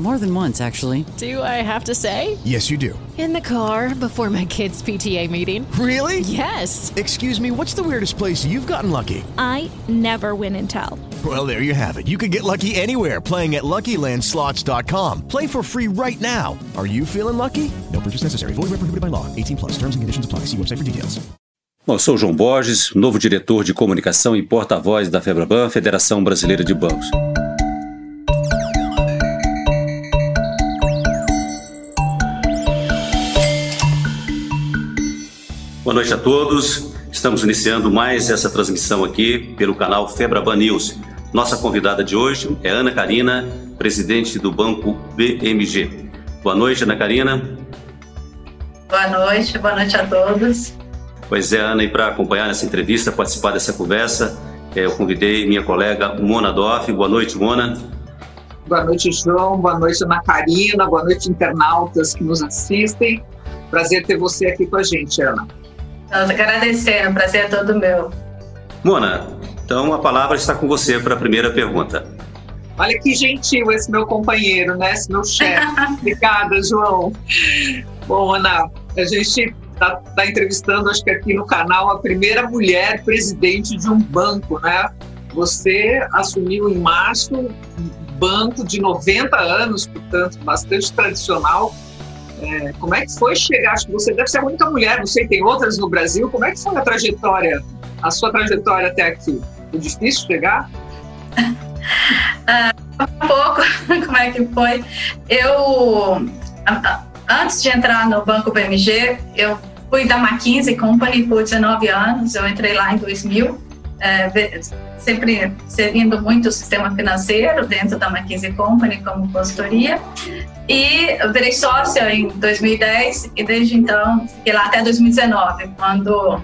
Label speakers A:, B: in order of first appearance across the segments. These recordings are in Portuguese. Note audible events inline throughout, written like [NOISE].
A: More than once, actually.
B: Do I have to say?
C: Yes, you do.
B: In the car before my kids' PTA meeting.
C: Really?
B: Yes.
C: Excuse me, what's the weirdest place you've gotten lucky?
D: I never win and tell.
C: Well, there you have it. You can get lucky anywhere playing at LuckyLandSlots.com. Play for free right now. Are you feeling lucky? No purchase necessary. Void where prohibited by law. 18 plus. Terms and conditions apply. See website for details.
E: Bom, eu sou o João Borges, novo diretor de comunicação e porta-voz da FEBRABAN, Federação Brasileira de Bancos. Boa noite a todos. Estamos iniciando mais essa transmissão aqui pelo canal Febraban News. Nossa convidada de hoje é Ana Karina, presidente do Banco BMG. Boa noite, Ana Karina.
F: Boa noite, boa noite a todos.
E: Pois é, Ana, e para acompanhar essa entrevista, participar dessa conversa, eh, eu convidei minha colega Mona Doff. Boa noite, Mona.
G: Boa noite, João. Boa noite, Ana Karina. Boa noite, internautas que nos assistem. Prazer ter você aqui com a gente, Ana.
F: Nós agradecemos, prazer é todo meu.
E: Mona, então a palavra está com você para a primeira pergunta.
G: Olha que gentil esse meu companheiro, né? Esse meu chefe. [LAUGHS] Obrigada, João. Bom, Ana, a gente está tá entrevistando, acho que aqui no canal, a primeira mulher presidente de um banco, né? Você assumiu em março um banco de 90 anos, portanto, bastante tradicional. É, como é que foi chegar? Acho que você deve ser a única mulher, não sei, tem outras no Brasil. Como é que foi a trajetória, a sua trajetória até aqui? Foi difícil chegar?
F: uh, [LAUGHS] um pouco, [LAUGHS] como é que foi? Eu, antes de entrar no Banco BMG, eu fui da McKinsey Company por 19 anos, eu entrei lá em 2000, é, sempre servindo muito o sistema financeiro dentro da McKinsey Company como consultoria. E eu virei sócia em 2010 e desde então fiquei lá até 2019, quando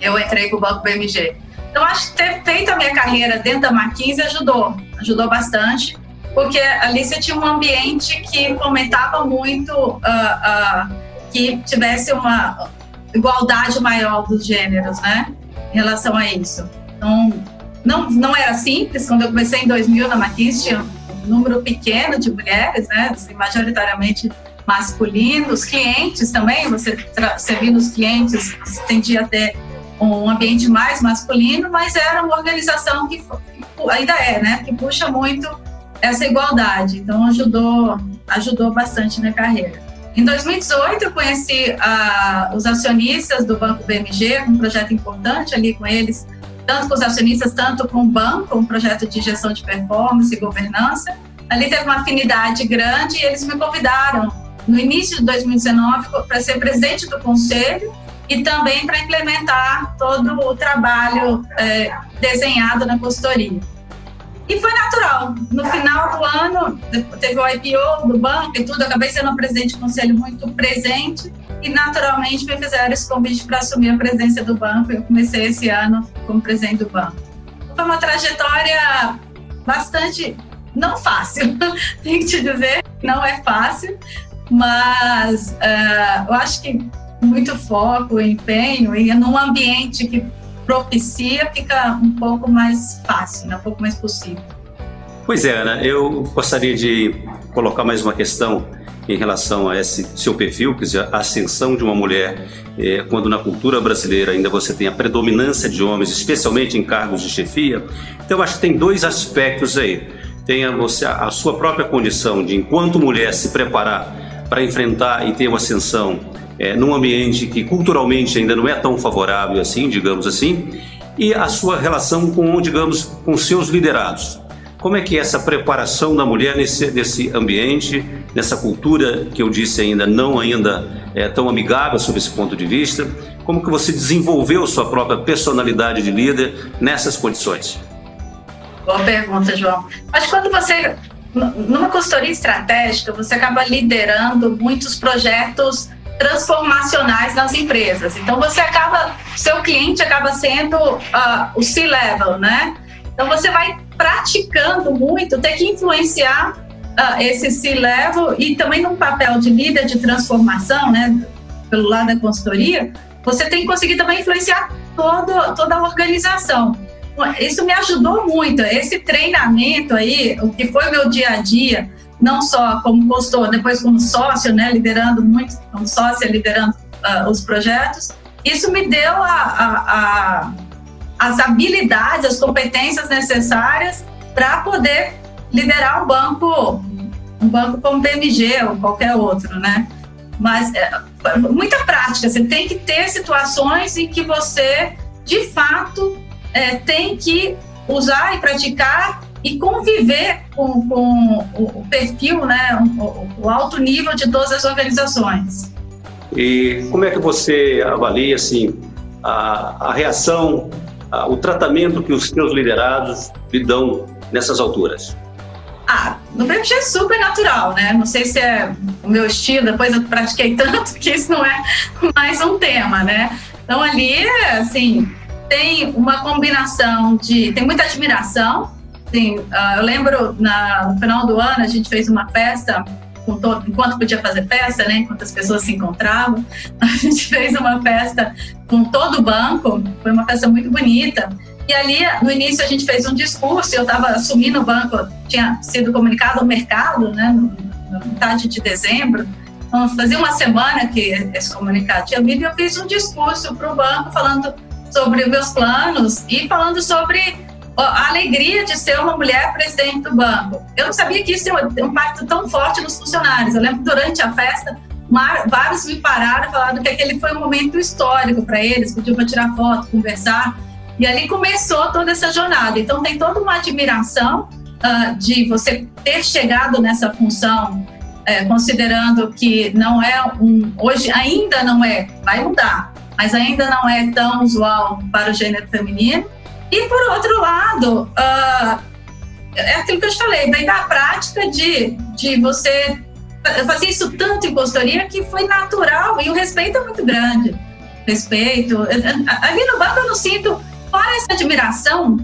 F: eu entrei para o Banco BMG. Então, acho que ter feito a minha carreira dentro da McKinsey ajudou, ajudou bastante, porque ali você tinha um ambiente que fomentava muito uh, uh, que tivesse uma igualdade maior dos gêneros, né, em relação a isso. Então, não, não era simples, quando eu comecei em 2000 na McKinsey, tinha número pequeno de mulheres, né, assim, majoritariamente masculinos, clientes também, você servindo os clientes, tendia a ter um ambiente mais masculino, mas era uma organização que, que ainda é, né, que puxa muito essa igualdade. Então ajudou, ajudou bastante na carreira. Em 2018 eu conheci os acionistas do Banco BMG, um projeto importante ali com eles, tanto com os acionistas, tanto com o banco, um projeto de gestão de performance e governança. Ali teve uma afinidade grande e eles me convidaram no início de 2019 para ser presidente do conselho e também para implementar todo o trabalho é, desenhado na consultoria. E foi natural. No final do ano, teve o IPO do banco e tudo, acabei sendo presidente do conselho muito presente e naturalmente me fizeram esse convite para assumir a presidência do banco. Eu comecei esse ano como presidente do banco. Foi uma trajetória bastante não fácil, [LAUGHS] tenho que te dizer, não é fácil, mas uh, eu acho que muito foco, empenho e num ambiente que propicia fica um pouco mais fácil, né? um pouco mais possível.
E: Pois é, Ana, eu gostaria de colocar mais uma questão em relação a esse seu perfil, que é a ascensão de uma mulher, é, quando na cultura brasileira ainda você tem a predominância de homens, especialmente em cargos de chefia. Então, acho que tem dois aspectos aí. Tem a, você, a sua própria condição de, enquanto mulher, se preparar para enfrentar e ter uma ascensão é, num ambiente que culturalmente ainda não é tão favorável assim, digamos assim, e a sua relação com, digamos, com seus liderados. Como é que é essa preparação da mulher nesse, nesse ambiente, nessa cultura que eu disse ainda não ainda é tão amigável sob esse ponto de vista? Como que você desenvolveu sua própria personalidade de líder nessas condições?
F: Boa pergunta, João. Mas quando você, numa consultoria estratégica, você acaba liderando muitos projetos transformacionais nas empresas. Então você acaba, seu cliente acaba sendo uh, o C-level, né? Então você vai praticando muito, ter que influenciar uh, esse C-level e também num papel de líder de transformação, né? Pelo lado da consultoria, você tem que conseguir também influenciar todo, toda a organização. Isso me ajudou muito. Esse treinamento aí, o que foi meu dia a dia, não só como consultor, depois como sócio, né, liderando muito, como sócia, liderando uh, os projetos, isso me deu a, a, a, as habilidades, as competências necessárias para poder liderar um banco, um banco como PMG ou qualquer outro, né? Mas é, muita prática, você tem que ter situações em que você, de fato, é, tem que usar e praticar e conviver com, com o perfil, né, o, o, alto nível de todas as organizações.
E: E como é que você avalia assim a, a reação, o tratamento que os seus liderados lhe dão nessas alturas?
F: Ah, no PMG é super natural, né? Não sei se é o meu estilo, depois eu pratiquei [LAUGHS] tanto que isso não é mais um tema, né? Então ali, assim, tem uma combinação de. tem muita admiração. Sim, uh, eu lembro na, no final do ano a gente fez uma festa todo, enquanto podia fazer festa, né? Enquanto as pessoas se encontravam, [LAUGHS] a gente fez uma festa com todo o banco. Foi uma festa muito bonita. E ali, no início, a gente fez um discurso. Eu estava assumindo o banco, tinha sido comunicado ao mercado, né? Na metade de dezembro. Então, fazia uma semana que esse comunicado tinha vindo e eu fiz um discurso para o banco falando sobre meus planos e falando sobre a alegria de ser uma mulher presidente do banco. Eu não sabia que isso tem um impacto tão forte nos funcionários. Eu lembro durante a festa, vários me pararam e falaram que aquele foi um momento histórico para eles, pediam para tirar foto, conversar. E ali começou toda essa jornada. Então, tem toda uma admiração uh, de você ter chegado nessa função, uh, considerando que não é um. Hoje ainda não é, vai mudar, mas ainda não é tão usual para o gênero feminino. E por outro lado, uh, é aquilo que eu te falei, vem da prática de, de você fazer isso tanto em consultoria que foi natural e o respeito é muito grande. Respeito. Ali no banco eu não sinto, fora essa admiração,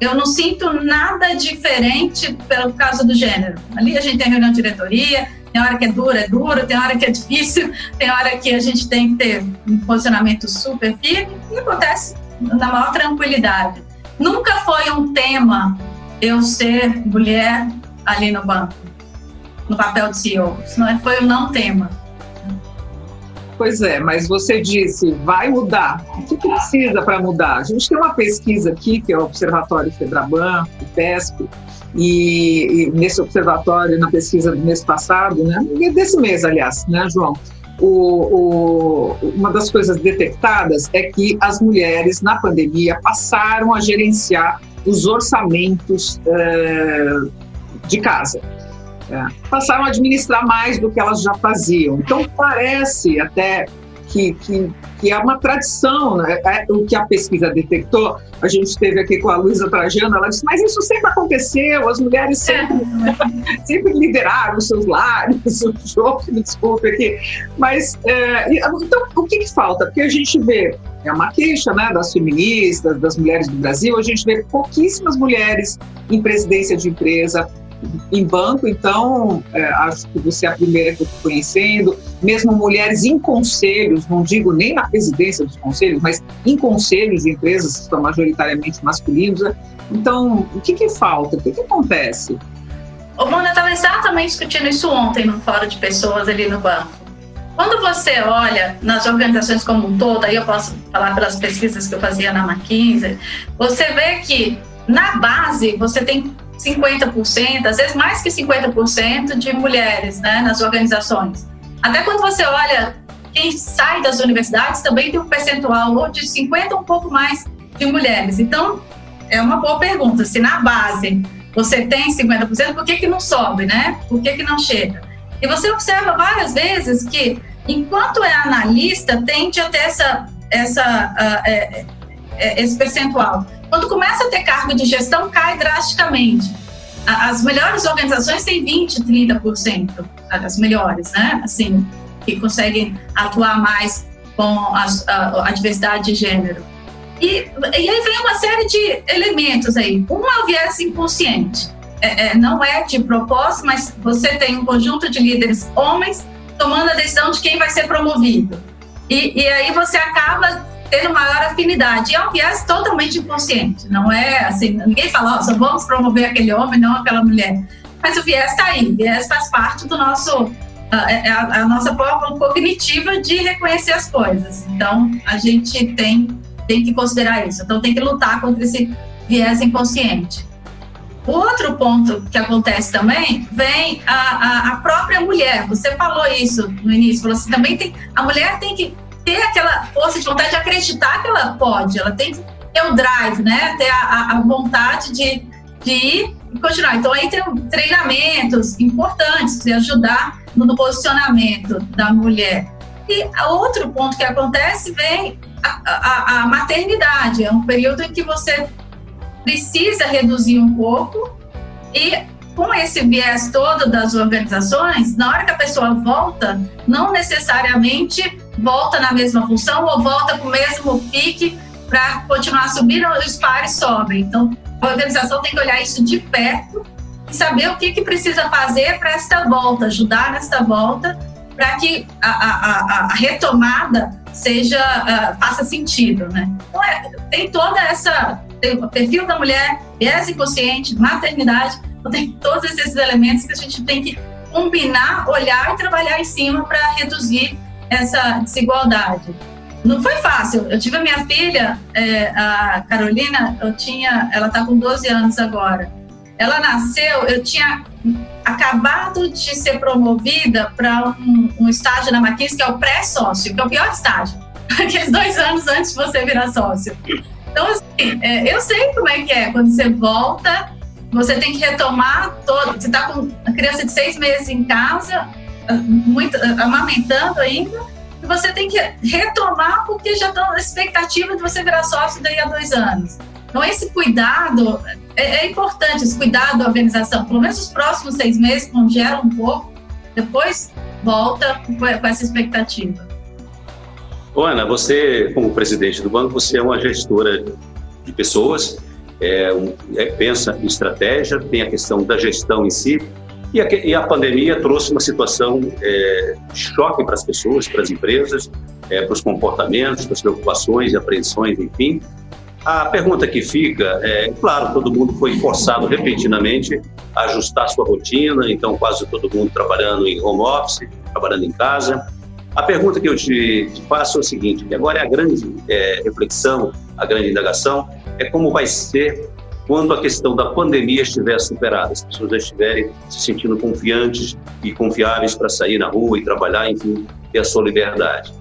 F: eu não sinto nada diferente pelo caso do gênero. Ali a gente tem reunião de diretoria, tem hora que é duro, é duro, tem hora que é difícil, [LAUGHS] tem hora que a gente tem que ter um posicionamento super firme e acontece na maior tranquilidade. Nunca foi um tema eu ser mulher ali no banco, no papel de CEO. Não é, foi um não tema.
G: Pois é, mas você disse, vai mudar. O que, precisa para mudar? A gente tem uma pesquisa aqui, que é o Observatório Febraban, o PESP, e, e, nesse observatório, na pesquisa do mês passado, né, desse mês, aliás, né, João? O, o, uma das coisas detectadas é que as mulheres, na pandemia, passaram a gerenciar os orçamentos é, de casa. É, passaram a administrar mais do que elas já faziam. Então, parece até que, que, que é uma tradição, né? é, o que a pesquisa detectou. A gente esteve aqui com a Luísa Trajano, ela disse, mas isso sempre aconteceu, as mulheres sempre, é. [LAUGHS] sempre lideraram os seus lares, o jogo, me desculpe aqui. Mas, é, então, o que, que falta? Porque a gente vê, é uma queixa né, das feministas, das mulheres do Brasil, a gente vê pouquíssimas mulheres em presidência de empresa, em banco, então é, acho que você é a primeira que eu estou conhecendo, mesmo mulheres em conselhos, não digo nem na presidência dos conselhos, mas em conselhos de empresas que são majoritariamente masculinos. Né? Então, o que, que falta? O que, que acontece?
F: O Mona estava exatamente discutindo isso ontem no fórum de pessoas ali no banco. Quando você olha nas organizações como um todo, aí eu posso falar pelas pesquisas que eu fazia na McKinsey, você vê que na base você tem 50%, às vezes mais que 50% de mulheres né, nas organizações. Até quando você olha quem sai das universidades, também tem um percentual de 50% um pouco mais de mulheres. Então, é uma boa pergunta. Se na base você tem 50%, por que, que não sobe, né? Por que, que não chega? E você observa várias vezes que, enquanto é analista, tende a ter essa essa, uh, é, é, esse percentual. Quando começa a ter cargo de gestão, cai drasticamente. As melhores organizações têm 20%, 30%, as melhores, né? Assim, que conseguem atuar mais com as, a, a, diversidade de gênero. E, e aí vem uma série de elementos aí. Um é o viés inconsciente. É, é, não é de propósito, mas você tem um conjunto de líderes homens tomando a decisão de quem vai ser promovido. E, e aí você acaba tendo maior afinidade. E é um viés totalmente inconsciente. Não é assim, ninguém fala, oh, só vamos promover aquele homem, não aquela mulher. Mas o viés está aí. O viés faz parte do nosso a, é, é a, a, nossa forma cognitiva de reconhecer as coisas. Então, a gente tem, tem que considerar isso. Então, tem que lutar contra esse viés inconsciente. O outro ponto que acontece também vem a, a, a, própria mulher. Você falou isso no início, falou assim, também tem a mulher tem que ter aquela força de vontade de acreditar que ela pode, ela tem que ter o drive, né? Ter a, a vontade de, de ir e continuar. Então aí tem treinamentos importantes de ajudar no posicionamento da mulher. E outro ponto que acontece vem a, a, a maternidade, é um período em que você precisa reduzir um pouco e com esse viés todo das organizações, na hora que a pessoa volta, não necessariamente volta na mesma função ou volta com o mesmo pique para continuar subindo, os pares sobem. Então, a organização tem que olhar isso de perto e saber o que, que precisa fazer para esta volta, ajudar nesta volta, para que a, a, a, retomada seja uh, faça sentido, né? Então, é, tem toda essa tem o perfil da mulher, viés inconsciente, maternidade, então tem todos esses elementos que a gente tem que combinar, olhar e trabalhar em cima para reduzir essa desigualdade. Não foi fácil. Eu tive a minha filha, é, a Carolina, eu tinha, ela está com 12 anos agora. Ela nasceu, eu tinha acabado de ser promovida para um, um, estágio na Maquis, que é o pré-sócio, que é o pior estágio. [LAUGHS] Aqueles dois anos antes de você virar sócio. Então, assim, é, eu sei como é que é. Quando você volta, você tem que retomar todo. Você está com a criança de seis meses em casa, muito, amamentando ainda, e você tem que retomar porque já estão na expectativa de você virar sócio daí a dois anos. Então, esse cuidado é, é, importante, esse cuidado da organização. Pelo menos os próximos seis meses congela um pouco, depois volta com essa expectativa.
E: Ana, você, como presidente do banco, você é uma gestora de pessoas, é, é, pensa em estratégia, tem a questão da gestão em si, e a, e a pandemia trouxe uma situação é, de choque para as pessoas, para as empresas, é, para os comportamentos, para as preocupações e apreensões, enfim. A pergunta que fica é, claro, todo mundo foi forçado repentinamente a ajustar sua rotina, então quase todo mundo trabalhando em home office, trabalhando em casa. A pergunta que eu te, te faço é o seguinte, e agora é a grande é, reflexão, a grande indagação, é como vai ser quando a questão da pandemia estiver superada, as pessoas já estiverem se sentindo confiantes e confiáveis para sair na rua e trabalhar, enfim, ter a sua liberdade.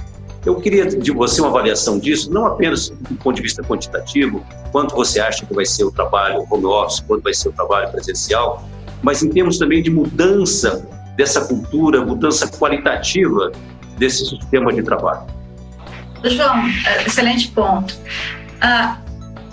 E: Eu queria de você uma avaliação disso, não apenas do ponto de vista quantitativo, quanto você acha que vai ser o trabalho home office, quanto vai ser o trabalho presencial, mas em termos também de mudança dessa cultura, mudança qualitativa desse sistema de trabalho.
F: João, é, excelente ponto. Uh,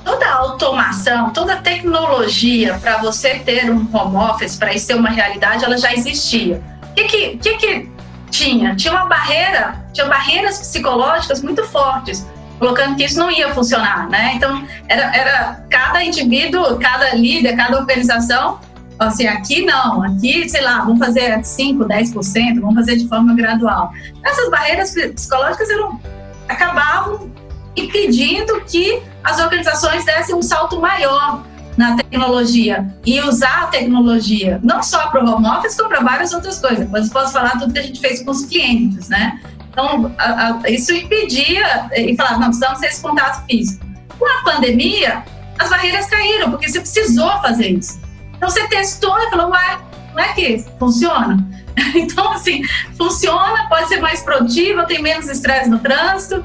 F: toda a automação, toda a tecnologia para você ter um home office, para isso ser uma realidade, ela já existia. O que que, que que tinha? Tinha uma barreira, tinha barreiras psicológicas muito fortes, colocando que isso não ia funcionar, né? Então, era, era cada indivíduo, cada líder, cada organização, assim, aqui não, aqui, sei lá, vamos fazer 5, 10%, vamos fazer de forma gradual. Essas barreiras psicológicas eram, acabavam impedindo que as organizações dessem um salto maior na tecnologia e usar a tecnologia não só para o home office, como para várias outras coisas. Mas posso falar tudo que a gente fez com os clientes, né? Então, a, a, isso impedia e falava, não, precisamos ter esse contato físico. Com a pandemia, as barreiras caíram, porque você precisou fazer isso. Então, você testou e falou, ué, não é que funciona? [LAUGHS] Então, assim, funciona, pode ser mais produtiva, tem menos estresse no trânsito,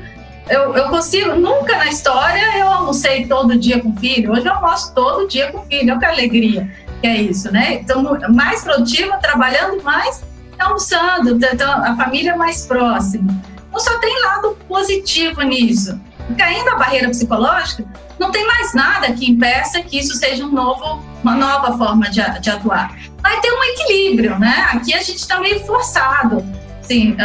F: eu, eu consigo, nunca na história eu almocei todo dia com filho. Hoje eu almoço todo dia com filho. Olha que alegria que é isso, né? Então, mais produtiva, trabalhando mais, almoçando, então, a família mais próxima. Então só tem lado positivo nisso. Caindo a barreira psicológica, não tem mais nada que impeça que isso seja um novo, uma nova forma de, de atuar. Vai ter um equilíbrio, né? Aqui a gente está meio forçado. Sim,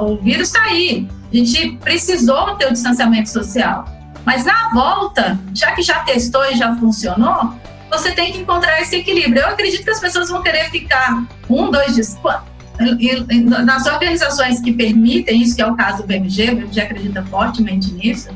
F: o vírus está aí. A gente precisou ter o distanciamento social. Mas na volta, já que já testou e já funcionou, você tem que encontrar esse equilíbrio. Eu acredito que as pessoas vão querer ficar um, dois dias. Nas organizações que permitem isso, que é o caso do BMG, o BMG acredita fortemente nisso,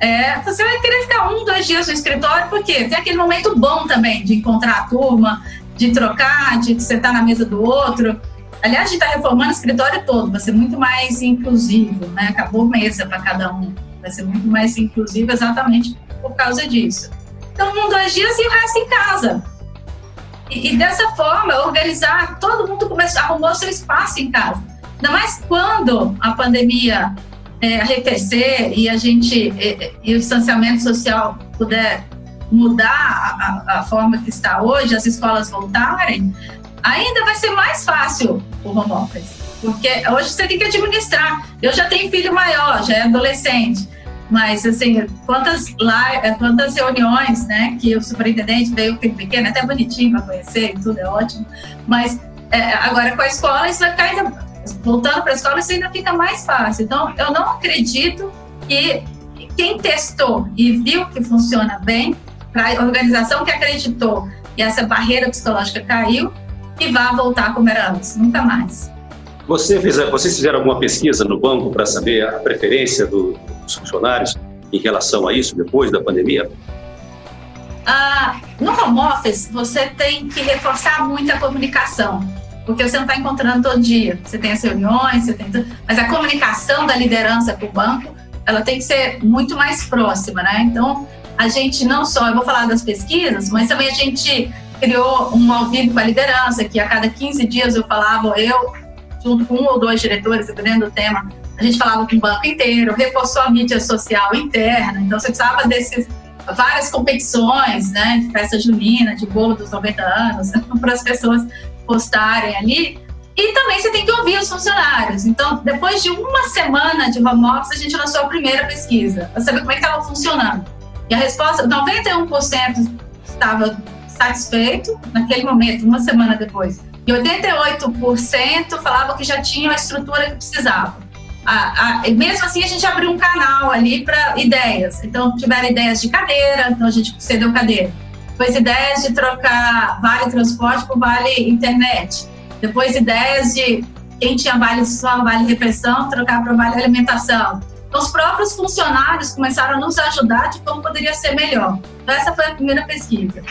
F: é, você vai querer ficar um, dois dias no escritório, porque tem aquele momento bom também de encontrar a turma, de trocar, de você estar na mesa do outro. Aliás, a gente está reformando o escritório todo, vai ser muito mais inclusivo, né? Acabou mesa para cada um, vai ser muito mais inclusivo exatamente por causa disso. Então, um, dois dias e o resto em casa. E, e dessa forma, organizar, todo mundo começou, arrumou seu espaço em casa. Ainda mais quando a pandemia é, arrefecer e a gente e, e, o distanciamento social puder mudar a, a, forma que está hoje, as escolas voltarem, ainda vai ser mais fácil o home office. Porque hoje você tem que administrar. Eu já tenho filho maior, já é adolescente. Mas, assim, quantas, lá, quantas reuniões, né, que o superintendente veio filho pequeno, até bonitinho para conhecer tudo, é ótimo. Mas, é, agora com a escola, isso vai ficar ainda voltando para a escola, isso ainda fica mais fácil. Então, eu não acredito que quem testou e viu que funciona bem, para a organização que acreditou e essa barreira psicológica caiu, e vá voltar como era antes, nunca mais.
E: Você fez, vocês fizeram alguma pesquisa no banco para saber a preferência do, dos funcionários em relação a isso depois da pandemia?
F: Ah, no home office, você tem que reforçar muito a comunicação porque você não está encontrando todo dia. Você tem as reuniões, você tem tudo, mas a comunicação da liderança com o banco, ela tem que ser muito mais próxima, né? Então, a gente não só, eu vou falar das pesquisas, mas também a gente criou um ao vivo com a liderança, que a cada 15 dias eu falava, eu, junto com um ou dois diretores, dependendo do tema, a gente falava com o banco inteiro, reforçou a mídia social interna, então você precisava desses várias competições, né, de festa junina, de bolo dos 90 anos, [LAUGHS] para as pessoas postarem ali. E também você tem que ouvir os funcionários. Então, depois de uma semana de home office, a gente lançou a primeira pesquisa, para saber como é que estava funcionando. E a resposta, 91% estava satisfeito naquele momento, uma semana depois. E 88% falavam que já tinham a estrutura que precisavam. A, a, mesmo assim, a gente abriu um canal ali para ideias. Então, tiveram ideias de cadeira, então a gente cedeu cadeira depois ideias de trocar vale transporte por vale internet. Depois ideias de quem tinha vale só vale refeição, trocar para vale alimentação. Então, os próprios funcionários começaram a nos ajudar de como poderia ser melhor. Então, essa foi a primeira pesquisa.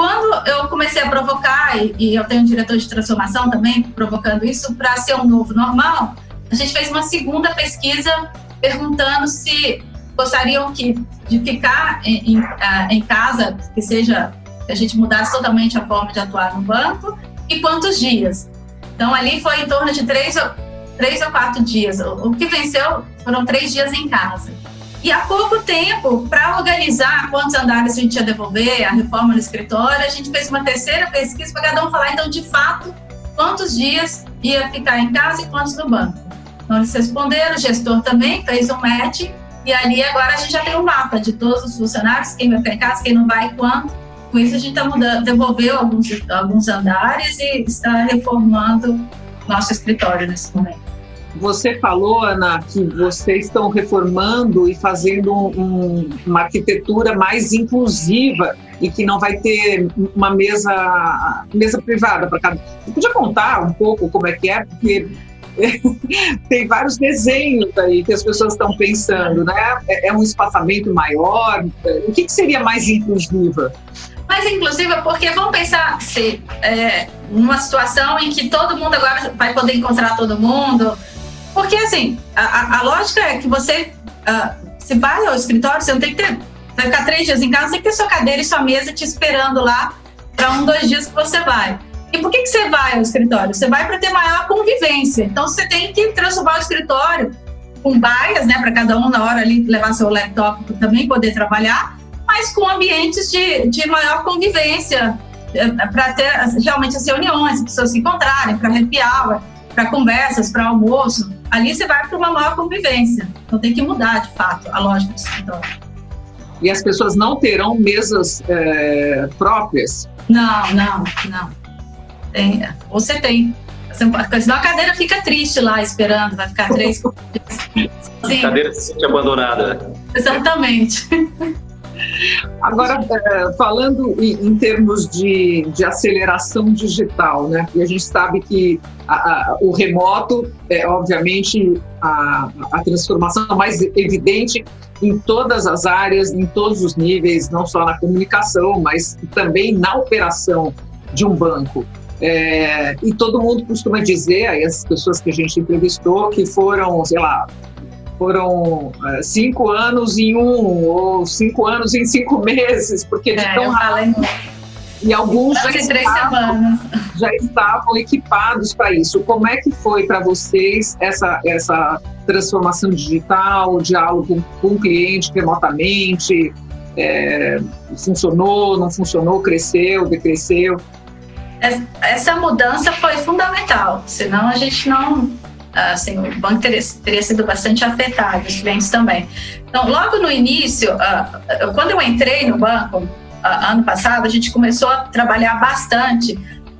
F: Quando eu comecei a provocar, e, eu tenho um diretor de transformação também provocando isso, para ser um novo normal, a gente fez uma segunda pesquisa perguntando se gostariam que, de ficar em, em, ah, em casa, que seja que a gente mudasse totalmente a forma de atuar no banco, e quantos dias. Então, ali foi em torno de três, três ou quatro dias. O, que venceu foram três dias em casa. E há pouco tempo, para organizar quantos andares a gente ia devolver, a reforma no escritório, a gente fez uma terceira pesquisa para cada um falar, então, de fato, quantos dias ia ficar em casa e quantos no banco. Então, eles responderam, o gestor também fez um match e ali agora a gente já tem um mapa de todos os funcionários, quem vai ficar em casa, quem não vai quando. Com isso a gente está mudando, devolveu alguns, alguns andares e está reformando nosso escritório nesse momento.
G: Você falou, Ana, que vocês estão reformando e fazendo um, uma arquitetura mais inclusiva e que não vai ter uma mesa, mesa privada para cada. Você podia contar um pouco como é que é? Porque [LAUGHS] tem vários desenhos aí que as pessoas estão pensando, né? É, é um espaçamento maior? O que, que seria mais inclusiva?
F: Mais inclusiva porque vamos pensar se é, numa situação em que todo mundo agora vai poder encontrar todo mundo. Porque assim, a, a lógica é que você uh, se vai ao escritório, você não tem que ter. Vai ficar três dias em casa, tem que ter sua cadeira e sua mesa te esperando lá para um, dois dias que você vai. E por que, que você vai ao escritório? Você vai para ter maior convivência. Então você tem que transformar o escritório com baias, né, para cada um na hora ali levar seu laptop também poder trabalhar, mas com ambientes de, de maior convivência, eh, para ter realmente as reuniões, as pessoas se encontrarem, para happy hour, para conversas, para almoço. Ali você vai para uma maior convivência. Então tem que mudar, de fato, a lógica do escritório.
G: E as pessoas não terão mesas é, próprias?
F: Não, não, não. Tem, você tem. Senão a cadeira fica triste lá esperando, vai ficar três. [LAUGHS]
E: a cadeira se sente abandonada.
F: Exatamente. [LAUGHS]
G: Agora, é, falando em, termos de, de, aceleração digital, né? E a gente sabe que a, a, o remoto é, obviamente, a, a transformação mais evidente em todas as áreas, em todos os níveis, não só na comunicação, mas também na operação de um banco. É, e todo mundo costuma dizer, aí as pessoas que a gente entrevistou, que foram, sei lá, foram é, cinco anos em um, ou cinco anos em cinco [LAUGHS] meses, porque de
F: é,
G: tão. E alguns já estavam, já estavam equipados para isso. Como é que foi para vocês essa, essa transformação digital, o diálogo com o cliente remotamente? É, funcionou, não funcionou, cresceu, decresceu?
F: Essa mudança foi fundamental, senão a gente não assim, o banco teria, teria sido bastante afetado, os clientes também. Então, logo no início, uh, quando eu entrei no banco, uh, ano passado, a gente começou a trabalhar bastante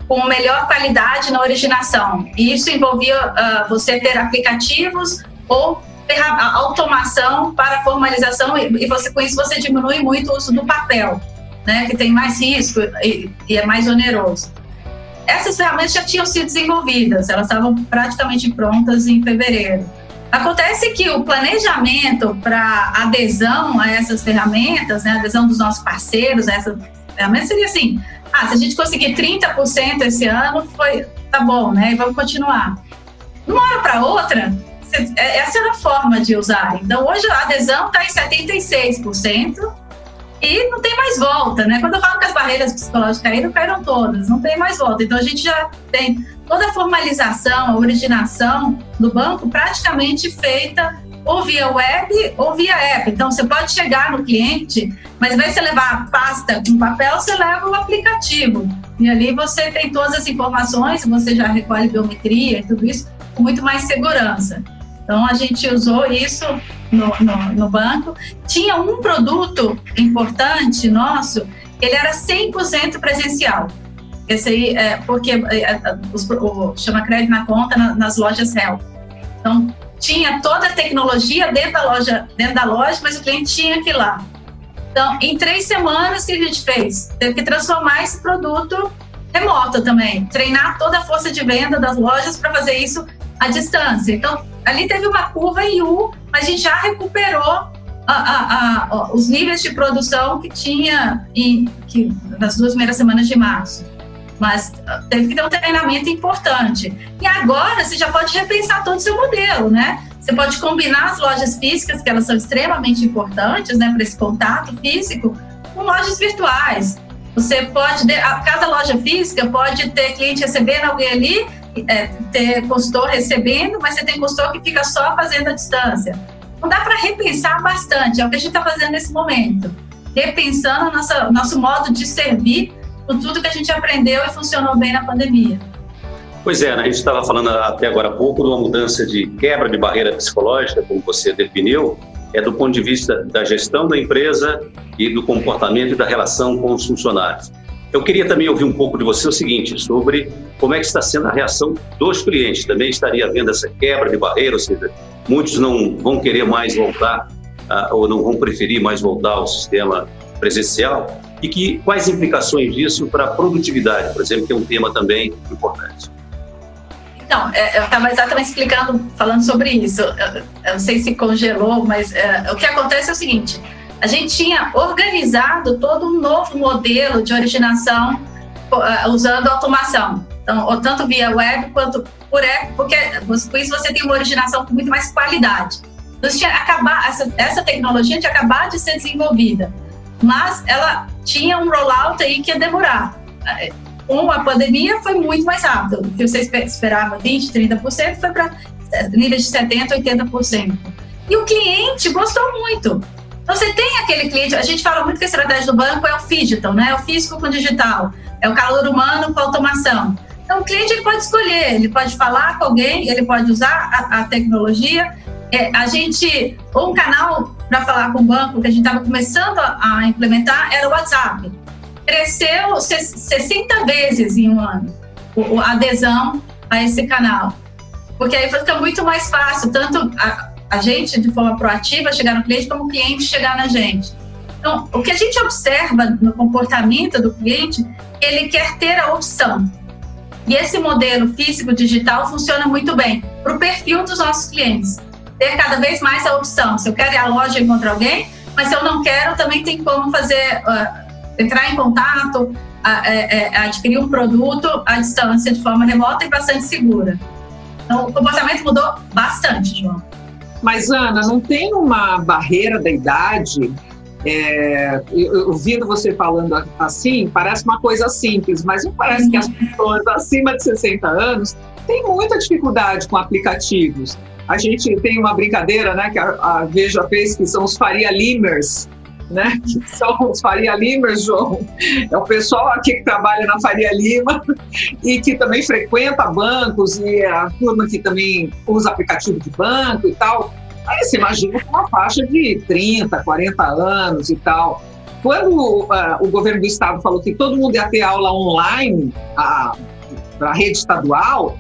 F: com melhor qualidade na originação. E isso envolvia uh, você ter aplicativos ou automação para formalização e, você com isso você diminui muito o uso do papel, né, que tem mais risco e, e é mais oneroso essas ferramentas já tinham sido desenvolvidas, elas estavam praticamente prontas em fevereiro. Acontece que o planejamento para adesão a essas ferramentas, né, adesão dos nossos parceiros a essas ferramentas seria assim: ah, se a gente conseguir 30% esse ano, foi tá bom, né? E vamos continuar. De uma hora para outra, é, essa era a forma de usar. Então, hoje a adesão está em 76%, e não tem mais volta, né? Quando eu falo que as barreiras psicológicas caíram, caíram todas, não tem mais volta. Então a gente já tem toda a formalização, a originação do banco praticamente feita ou via web ou via app. Então você pode chegar no cliente, mas vai você levar a pasta com papel, você leva o aplicativo. E ali você tem todas as informações, você já recolhe biometria e tudo isso com muito mais segurança. Então a gente usou isso no, no, no banco. Tinha um produto importante nosso, ele era 100% presencial. Esse aí, é, porque é, é, os, o, chama crédito na conta na, nas lojas Hell. Então, tinha toda a tecnologia dentro da loja, dentro da loja, mas o cliente tinha que ir lá. Então, em três semanas, o que a gente fez? Teve que transformar esse produto remoto também, treinar toda a força de venda das lojas para fazer isso à distância. Então, ali teve uma curva em U, mas a gente já recuperou a, a, a, os níveis de produção que tinha em, que, nas duas primeiras semanas de março. Mas ah, teve que ter um treinamento importante. E agora você já pode repensar todo o seu modelo, né? Você pode combinar as lojas físicas, que elas são extremamente importantes, né, para esse contato físico, com lojas virtuais. Você pode, cada loja física pode ter cliente recebendo alguém ali é, ter consultor recebendo, mas você tem consultor que fica só fazendo a distância. Então dá para repensar bastante, é o que a gente está fazendo nesse momento. Repensando o nosso modo de servir com tudo que a gente aprendeu e funcionou bem na pandemia.
E: Pois é, né? a gente estava falando até agora há pouco de uma mudança de quebra de barreira psicológica, como você definiu, é do ponto de vista da gestão da empresa e do comportamento e da relação com os funcionários. Eu queria também ouvir um pouco de você o seguinte, sobre como é que está sendo a reação dos clientes. Também estaria havendo essa quebra de barreira, ou seja, muitos não vão querer mais voltar uh, ou não vão preferir mais voltar ao sistema presencial e que quais implicações disso para a produtividade, por exemplo, que é um tema também importante.
F: Então, é, eu estava exatamente explicando, falando sobre isso. Eu, eu não sei se congelou, mas é, o que acontece é o seguinte: a gente tinha organizado todo um novo modelo de originação uh, usando automação. Então, tanto via web quanto por app, porque com isso você tem uma originação com muito mais qualidade. Então, tinha acabar, essa, essa tecnologia tinha acabado de ser desenvolvida, mas ela tinha um rollout aí que ia demorar. Com a pandemia foi muito mais rápido. O que você esperava 20%, 30% foi para eh, níveis de 70%, 80%. E o cliente gostou muito. Então, você tem aquele cliente, a gente fala muito que a estratégia do banco é o digital, né? É o físico com o digital, é o calor humano com a automação. Então, o cliente ele pode escolher, ele pode falar com alguém, ele pode usar a, a tecnologia. É, a gente, um canal para falar com o banco que a gente estava começando a, a, implementar era o WhatsApp. Cresceu 60 vezes em um ano a adesão a esse canal. Porque aí fica muito mais fácil, tanto a, a gente, de forma proativa, chegar no cliente, como o cliente chegar na gente. Então, o que a gente observa no comportamento do cliente, ele quer ter a opção. E esse modelo físico-digital funciona muito bem para o perfil dos nossos clientes. Ter cada vez mais a opção. Se eu quero ir à loja e encontrar alguém, mas se eu não quero, também tem como fazer, uh, entrar em contato, uh, uh, adquirir um produto à distância de forma remota e bastante segura. Então, o comportamento mudou bastante, João.
G: Mas, Ana, não tem uma barreira da idade? É, eu, ouvindo você falando assim, parece uma coisa simples, mas me parece que as pessoas acima de 60 anos têm muita dificuldade com aplicativos. A gente tem uma brincadeira, né, que a, a Veja fez, que são os Faria Limers, né? Que são os Faria Limers, João. É o pessoal aqui que trabalha na Faria Lima e que também frequenta bancos e a turma que também usa aplicativo de banco e tal. Aí você imagina uma faixa de 30, 40 anos e tal. Quando uh, o governo do estado falou que todo mundo ia ter aula online para a rede estadual,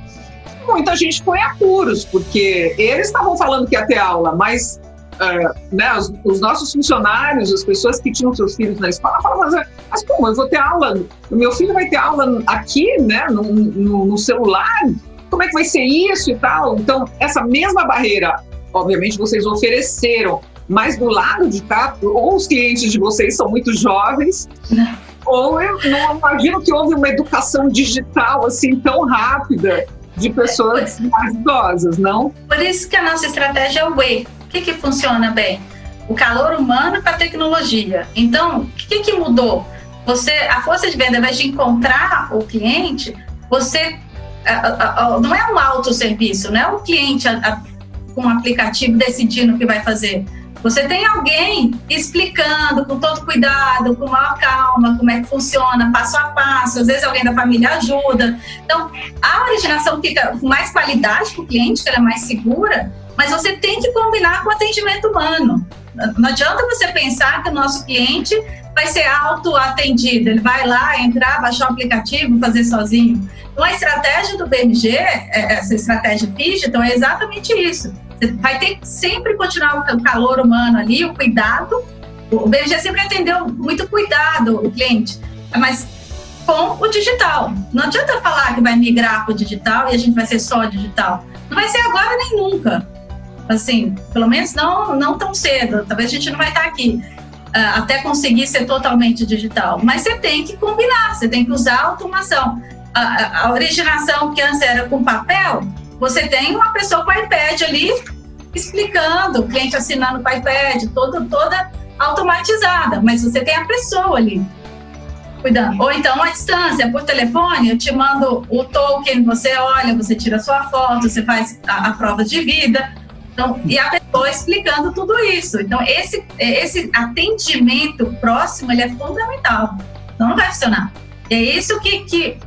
G: muita gente foi a apuros, porque eles estavam falando que ia ter aula, mas uh, né, os, os, nossos funcionários, as pessoas que tinham seus filhos na escola, falavam, mas, mas como, eu vou ter aula, o meu filho vai ter aula aqui, né, no, no, no celular, como é que vai ser isso e tal? Então, essa mesma barreira, obviamente, vocês ofereceram, mas do lado de cá, ou os clientes de vocês são muito jovens, ou eu não imagino que houve uma educação digital assim tão rápida de pessoas mais idosas, não?
F: Por isso que a nossa estratégia é o E, que, que funciona bem? O calor humano com a tecnologia. Então, o que, que mudou? Você, a força de venda, ao invés de encontrar o cliente, você não é um autosserviço, não é o cliente com o aplicativo decidindo o que vai fazer. Você tem alguém explicando com todo cuidado, com maior calma, como é que funciona, passo a passo. Às vezes alguém da família ajuda. Então, a originação fica com mais qualidade para o cliente, que ela é mais segura, mas você tem que combinar com o atendimento humano. Não adianta você pensar que o nosso cliente vai ser auto-atendido, ele vai lá, entrar, baixar o aplicativo, fazer sozinho. Então, a estratégia do BMG, é, essa estratégia digital, é exatamente isso. Você vai ter que sempre continuar o calor humano ali, o cuidado. O BMG sempre atendeu muito cuidado o cliente, mas com o digital. Não adianta falar que vai migrar para o digital e a gente vai ser só digital. Não vai ser agora nem nunca assim, pelo menos não, não tão cedo. Talvez a gente não vai estar aqui uh, até conseguir ser totalmente digital. Mas você tem que combinar, você tem que usar a automação. A, a originação que antes era com papel, você tem uma pessoa com iPad ali explicando, o cliente assinando com iPad, todo, toda automatizada, mas você tem a pessoa ali cuidando. Ou então, à distância, por telefone, eu te mando o token, você olha, você tira sua foto, você faz a, a prova de vida. Então, e a pessoa explicando tudo isso. Então, esse, esse atendimento próximo ele é fundamental. Então, não vai funcionar. E é isso que, que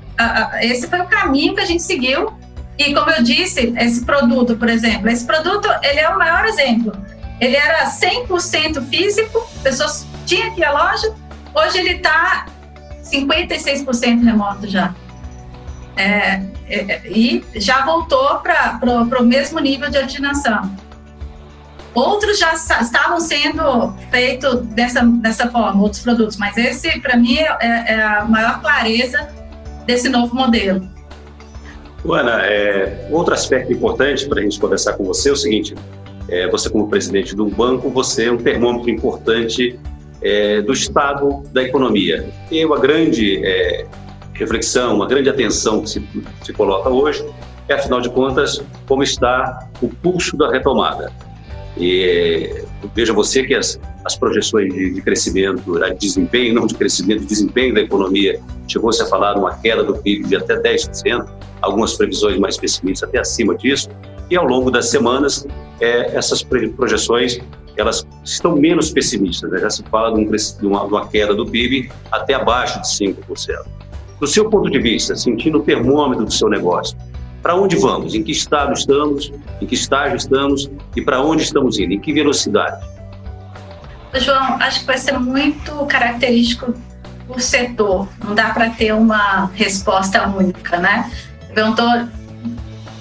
F: esse foi o caminho que a gente seguiu. E como eu disse, esse produto, por exemplo, esse produto ele é o maior exemplo. Ele era 100% físico, pessoas tinham ir à loja. Hoje ele está 56% remoto já. É, é, e já voltou para o mesmo nível de originação. Outros já estavam sendo feitos dessa, dessa forma, outros produtos, mas esse, para mim, é, é, a maior clareza desse novo modelo.
E: Ana, é, outro aspecto importante para a gente conversar com você é o seguinte: é, você, como presidente do banco, você é um termômetro importante é, do estado da economia. E uma grande é, reflexão, uma grande atenção que se, se coloca hoje é, afinal de contas, como está o pulso da retomada. E veja você que as, as projeções de, de, crescimento, de desempenho, não de crescimento, de desempenho da economia, chegou-se a falar uma queda do PIB de até 10%, algumas previsões mais pessimistas até acima disso, e ao longo das semanas, é, essas projeções elas estão menos pessimistas, né? já se fala de, um, de, uma, de uma queda do PIB até abaixo de 5%. do seu ponto de vista, sentindo o termômetro do seu negócio, para onde vamos? Em que estado estamos? Em que estágio estamos? E para onde estamos indo? Em que velocidade?
F: João, acho que vai ser muito característico por setor. Não dá para ter uma resposta única, né? Perguntou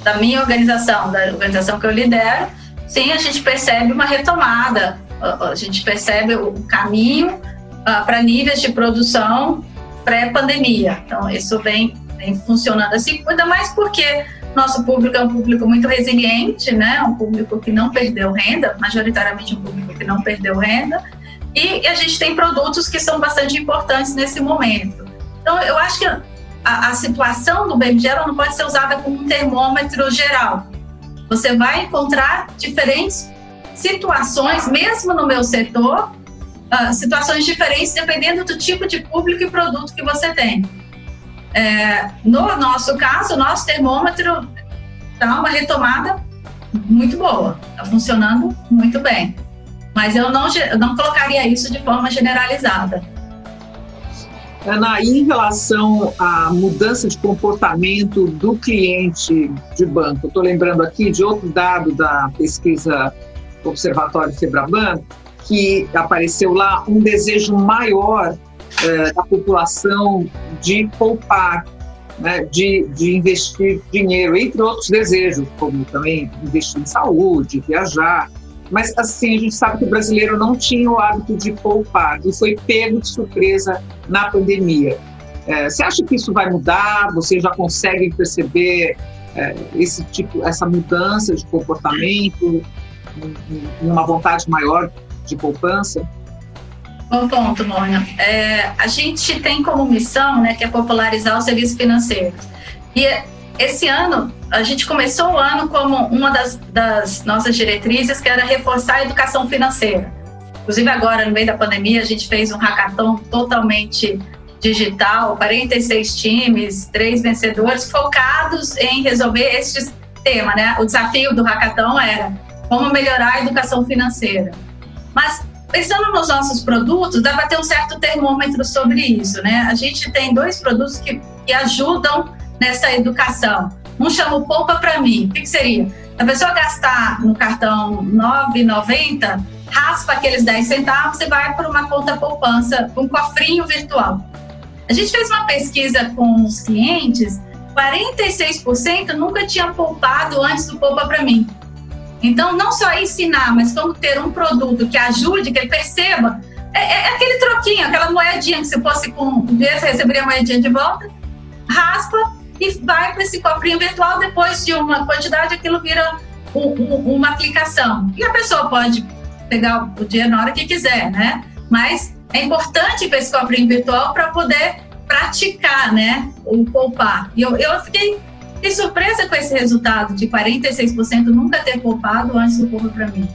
F: da minha organização, da organização que eu lidero, sim, a gente percebe uma retomada, a gente percebe o caminho uh, para níveis de produção pré-pandemia. Então, isso vem, vem funcionando assim, ainda mais porque nosso público é um público muito resiliente, né? Um público que não perdeu renda, majoritariamente um público que não perdeu renda. E, a gente tem produtos que são bastante importantes nesse momento. Então, eu acho que a, a situação do ela não pode ser usada como um termômetro geral. Você vai encontrar diferentes situações, mesmo no meu setor, uh, situações diferentes dependendo do tipo de público e produto que você tem. É, no nosso caso, o nosso termômetro está uma retomada muito boa, está funcionando muito bem. Mas eu não, eu não colocaria isso de forma generalizada.
G: Ana, em relação à mudança de comportamento do cliente de banco, estou lembrando aqui de outro dado da pesquisa Observatório Febraban, que apareceu lá um desejo maior eh, da população de poupar, né, de, de investir dinheiro, entre outros desejos, como também investir em saúde, viajar. Mas, assim, a gente sabe que o brasileiro não tinha o hábito de poupar e foi pego de surpresa na pandemia. É, você acha que isso vai mudar? Você já consegue perceber é, esse tipo, essa mudança de comportamento, uma vontade maior de poupança?
F: Bom ponto, Mônica. É, a gente tem como missão, né, que é popularizar os serviços financeiros. E esse ano, a gente começou o ano como uma das, das nossas diretrizes, que era reforçar a educação financeira. Inclusive agora, no meio da pandemia, a gente fez um hackathon totalmente digital, 46 times, três vencedores, focados em resolver este tema, né? O desafio do hackathon era como melhorar a educação financeira. Mas pensando nos nossos produtos, dá para ter um certo termômetro sobre isso, né? A gente tem dois produtos que, que ajudam nessa educação. Um chama o Poupa para mim. O que, que seria? A pessoa gastar no cartão 9,90, raspa aqueles 10 centavos e vai para uma conta poupança, um cofrinho virtual. A gente fez uma pesquisa com os clientes, 46% nunca tinha poupado antes do Poupa para mim. Então, não só ensinar, mas como ter um produto que ajude, que ele perceba. É, é, é aquele troquinho, aquela moedinha que se fosse com dinheiro, você receberia a moedinha de volta, raspa e vai para esse cofrinho virtual. Depois de uma quantidade, aquilo vira um, um, uma aplicação. E a pessoa pode pegar o dinheiro na hora que quiser, né? Mas é importante para esse cofrinho virtual para poder praticar, né? O poupar. E eu, eu fiquei Fiquei surpresa com esse resultado de 46% nunca ter poupado antes do Poupa para mim.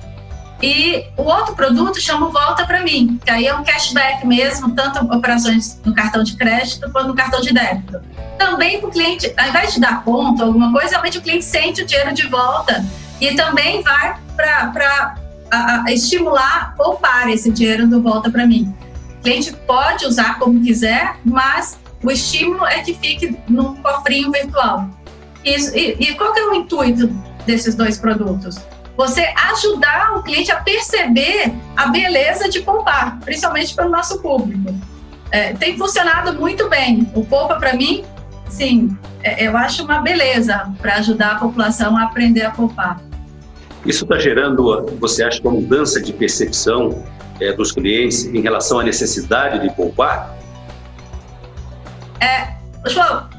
F: E o outro produto chama Volta para mim, que aí é um cashback mesmo, tanto operações no cartão de crédito quanto no cartão de débito. Também para o cliente, ao invés de dar ponto, alguma coisa, realmente o cliente sente o dinheiro de volta e também vai para estimular poupar esse dinheiro do Volta para mim. O cliente pode usar como quiser, mas o estímulo é que fique no cofrinho virtual. Isso, e, e qual que é o intuito desses dois produtos? Você ajudar o cliente a perceber a beleza de poupar, principalmente para o nosso público. É, tem funcionado muito bem. O Poupa, para mim, sim, é, eu acho uma beleza para ajudar a população a aprender a poupar.
E: Isso está gerando, você acha, uma mudança de percepção é, dos clientes em relação à necessidade de poupar?
F: É, João,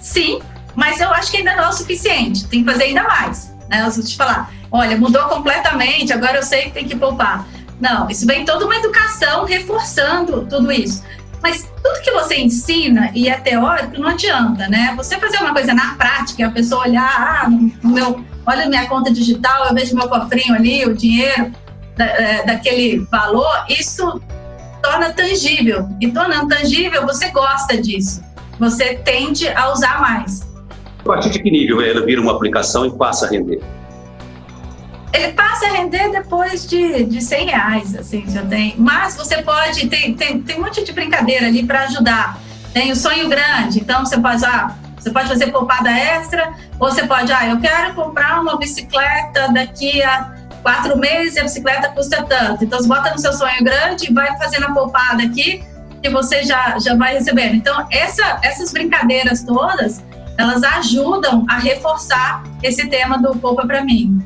F: sim, mas eu acho que ainda não é o suficiente, tem que fazer ainda mais. Né? Eu vou te falar, olha, mudou completamente, agora eu sei que tem que poupar. Não, isso vem toda uma educação reforçando tudo isso. Mas tudo que você ensina e é teórico não adianta, né? Você fazer uma coisa na prática, a pessoa olhar, ah, no meu, olha minha conta digital, eu vejo meu cofrinho ali, o dinheiro da, é, daquele valor, isso torna tangível. E tornando tangível, você gosta disso. Você tende a usar mais.
E: Partir de que nível ela vira uma aplicação e passa a render?
F: Ele passa a render depois de, de 100 reais, assim, já tem. Mas você pode, tem, tem, tem um monte de brincadeira ali para ajudar. tem o sonho grande, então você pode, ah, você pode fazer poupada extra, ou você pode, ah, eu quero comprar uma bicicleta daqui a quatro meses e a bicicleta custa tanto. Então, você bota no seu sonho grande e vai fazendo a poupada aqui que você já, já vai recebendo. Então, essa, essas brincadeiras todas, elas ajudam a reforçar esse tema do Poupa para mim.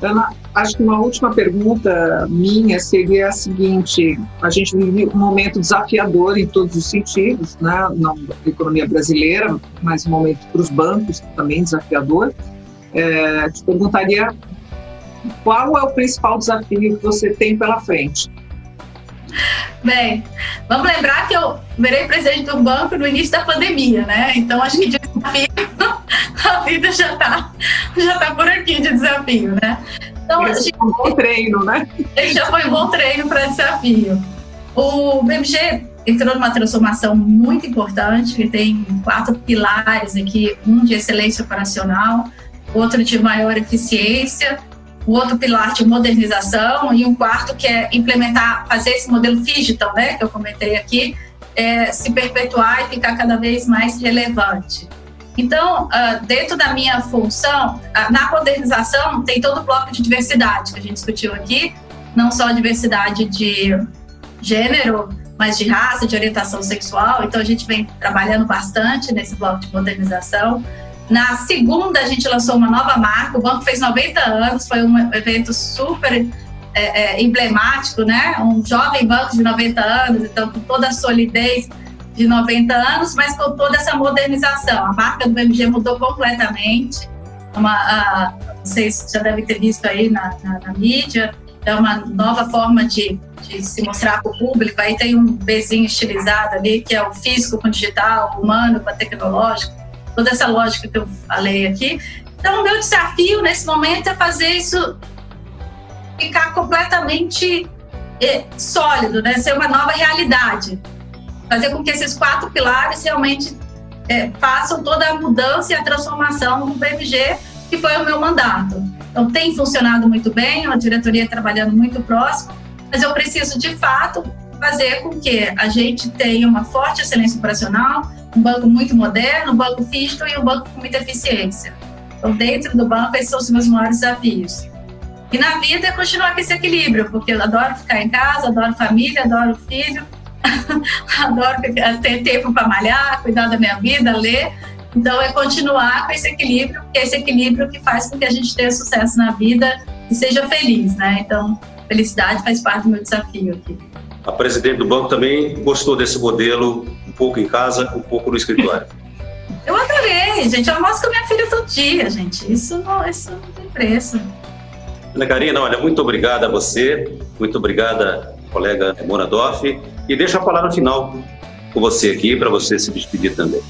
G: Ana, acho que uma última pergunta minha seria a seguinte: a gente vive um momento desafiador em todos os sentidos, né? na economia brasileira, mas um momento para os bancos também desafiador. É, te perguntaria qual é o principal desafio que você tem pela frente? [LAUGHS]
F: Bem, vamos lembrar que eu virei presidente do banco no início da pandemia, né? Então acho que de desafio [LAUGHS] a vida já está já tá por aqui de desafio, né? Então,
G: Esse gente, foi um bom treino, né?
F: Esse já foi um bom treino para desafio. O BMG entrou numa transformação muito importante, que tem quatro pilares aqui, um de excelência operacional, outro de maior eficiência o outro pilar de modernização e um quarto que é implementar, fazer esse modelo digital, né, que eu comentei aqui, é, se perpetuar e ficar cada vez mais relevante. Então, uh, dentro da minha função, uh, na modernização tem todo o bloco de diversidade que a gente discutiu aqui, não só diversidade de gênero, mas de raça, de orientação sexual. Então, a gente vem trabalhando bastante nesse bloco de modernização. Na segunda, a gente lançou uma nova marca. O banco fez 90 anos, foi um evento super é, é, emblemático, né? Um jovem banco de 90 anos, então com toda a solidez de 90 anos, mas com toda essa modernização. A marca do BMG mudou completamente. Uma, a, vocês já devem ter visto aí na, na, na mídia. É uma nova forma de, de se mostrar para o público. Aí tem um Bzinho estilizado ali, que é o físico com o digital, o humano com a tecnológica toda essa lógica que eu falei aqui. Então, o meu desafio nesse momento é fazer isso ficar completamente é, sólido, né? ser uma nova realidade. Fazer com que esses quatro pilares realmente é, façam toda a mudança e a transformação do BMG, que foi o meu mandato. Então, tem funcionado muito bem, a diretoria trabalhando muito próximo, mas eu preciso, de fato, fazer com que a gente tenha uma forte excelência operacional, um banco muito moderno, um banco digital e um banco com muita eficiência. Então, dentro do banco, esses são os meus maiores desafios. E na vida é continuar com esse equilíbrio, porque eu adoro ficar em casa, adoro família, adoro filho, [LAUGHS] adoro ter tempo para malhar, cuidar da minha vida, ler. Então, é continuar com esse equilíbrio, porque é esse equilíbrio que faz com que a gente tenha sucesso na vida e seja feliz, né? Então, felicidade faz parte do meu desafio aqui.
E: A presidente do banco também gostou desse modelo pouco em casa, um pouco no escritório.
F: Eu adorei, gente. Eu almoço com minha filha todo dia, gente. Isso não, isso não tem preço.
E: Ana Karina, olha, muito obrigada a você, muito obrigada, colega Moradoff. E deixa a palavra final com você aqui, para você se despedir também.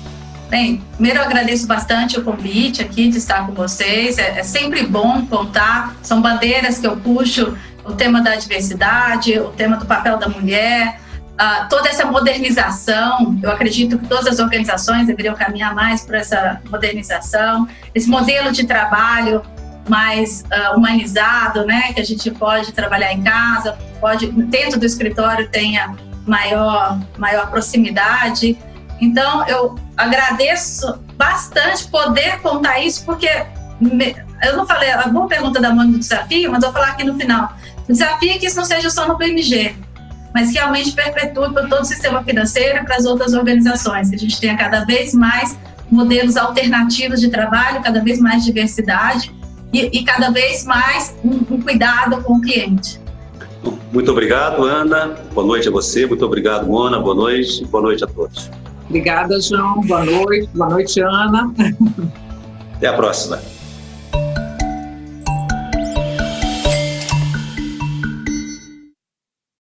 F: Bem, primeiro eu agradeço bastante o convite aqui de estar com vocês. É, é sempre bom contar, são bandeiras que eu puxo o tema da diversidade, o tema do papel da mulher, Uh, toda essa modernização, eu acredito que todas as organizações deveriam caminhar mais para essa modernização, esse modelo de trabalho mais uh, humanizado, né, que a gente pode trabalhar em casa, pode dentro do escritório tenha maior maior proximidade. Então eu agradeço bastante poder contar isso porque me, eu não falei a boa pergunta da mãe do desafio, mas vou falar aqui no final. O desafio é que isso não seja só no PMG, mas realmente perpetue para todo o sistema financeiro e para as outras organizações, que a gente tenha cada vez mais modelos alternativos de trabalho, cada vez mais diversidade e, e cada vez mais um, um cuidado com o cliente.
E: Muito obrigado, Ana. Boa noite a você. Muito obrigado, Mona. Boa noite. Boa noite a todos.
G: Obrigada, João. Boa noite. Boa noite, Ana.
E: Até a próxima.